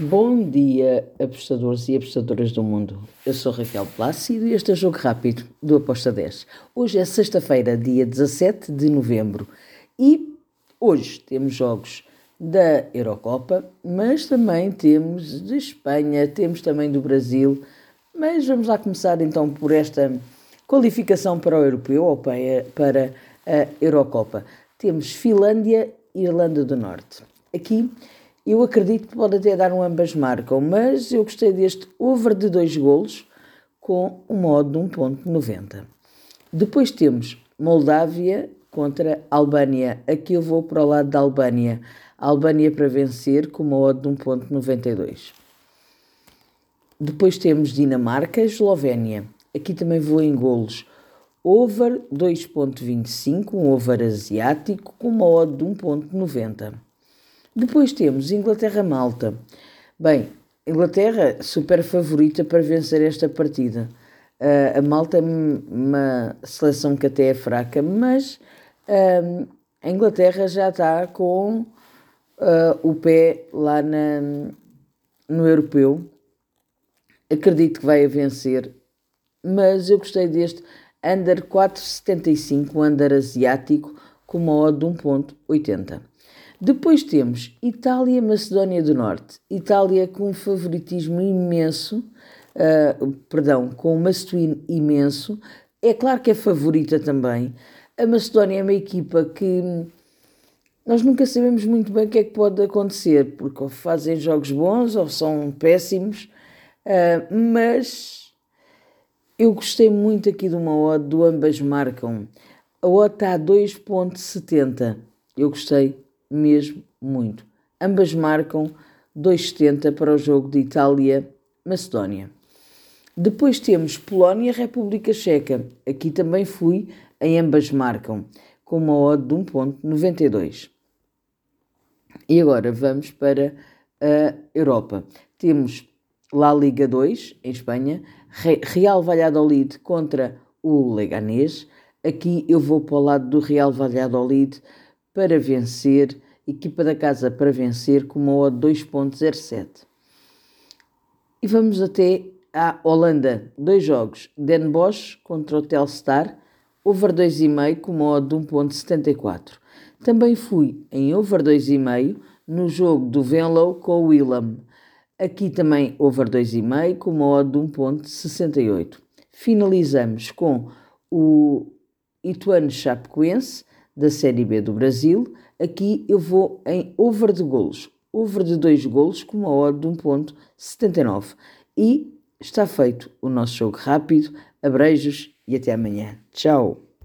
Bom dia, apostadores e apostadoras do mundo. Eu sou Raquel Plácido e este é o Jogo Rápido do Aposta 10. Hoje é sexta-feira, dia 17 de novembro e hoje temos jogos da Eurocopa, mas também temos de Espanha, temos também do Brasil. Mas vamos lá começar então por esta qualificação para o Europeu ou para a Eurocopa. Temos Finlândia e Irlanda do Norte. Aqui eu acredito que pode até dar um ambas marcam, mas eu gostei deste over de dois golos com um modo de 1.90. Depois temos Moldávia contra Albânia. Aqui eu vou para o lado da Albânia. Albânia para vencer com uma odd de 1.92. Depois temos Dinamarca Eslovénia. Aqui também vou em golos. Over 2.25, um over asiático com uma odd de 1.90. Depois temos Inglaterra-Malta. Bem, Inglaterra super favorita para vencer esta partida. Uh, a Malta é uma seleção que até é fraca, mas uh, a Inglaterra já está com uh, o pé lá na, no europeu. Acredito que vai a vencer, mas eu gostei deste under 4,75, under asiático, com uma odd de 1,80. Depois temos Itália, Macedónia do Norte. Itália com um favoritismo imenso, uh, perdão, com um must-win imenso. É claro que é favorita também. A Macedónia é uma equipa que nós nunca sabemos muito bem o que é que pode acontecer, porque ou fazem jogos bons ou são péssimos, uh, mas eu gostei muito aqui de uma odd do ambas marcam. A odd está a 2.70. Eu gostei mesmo muito. Ambas marcam 2,70 para o jogo de Itália-Macedónia. Depois temos Polónia-República Checa. Aqui também fui, em ambas marcam, com uma odd de 1,92. E agora vamos para a Europa. Temos La Liga 2, em Espanha, Real Valladolid contra o Leganés. Aqui eu vou para o lado do Real Valladolid para vencer, equipa da casa para vencer com uma odd 2.07. E vamos até à Holanda, dois jogos, Den Bosch contra o Telstar, over 2,5 com uma odd de 1.74. Também fui em over 2,5 no jogo do Venlo com o Willem. Aqui também over 2,5 com uma odd de 1.68. Finalizamos com o Ituano Chapecoense da Série B do Brasil. Aqui eu vou em over de golos. Over de 2 golos com uma odd de 1.79. E está feito o nosso jogo rápido. Abreijos e até amanhã. Tchau!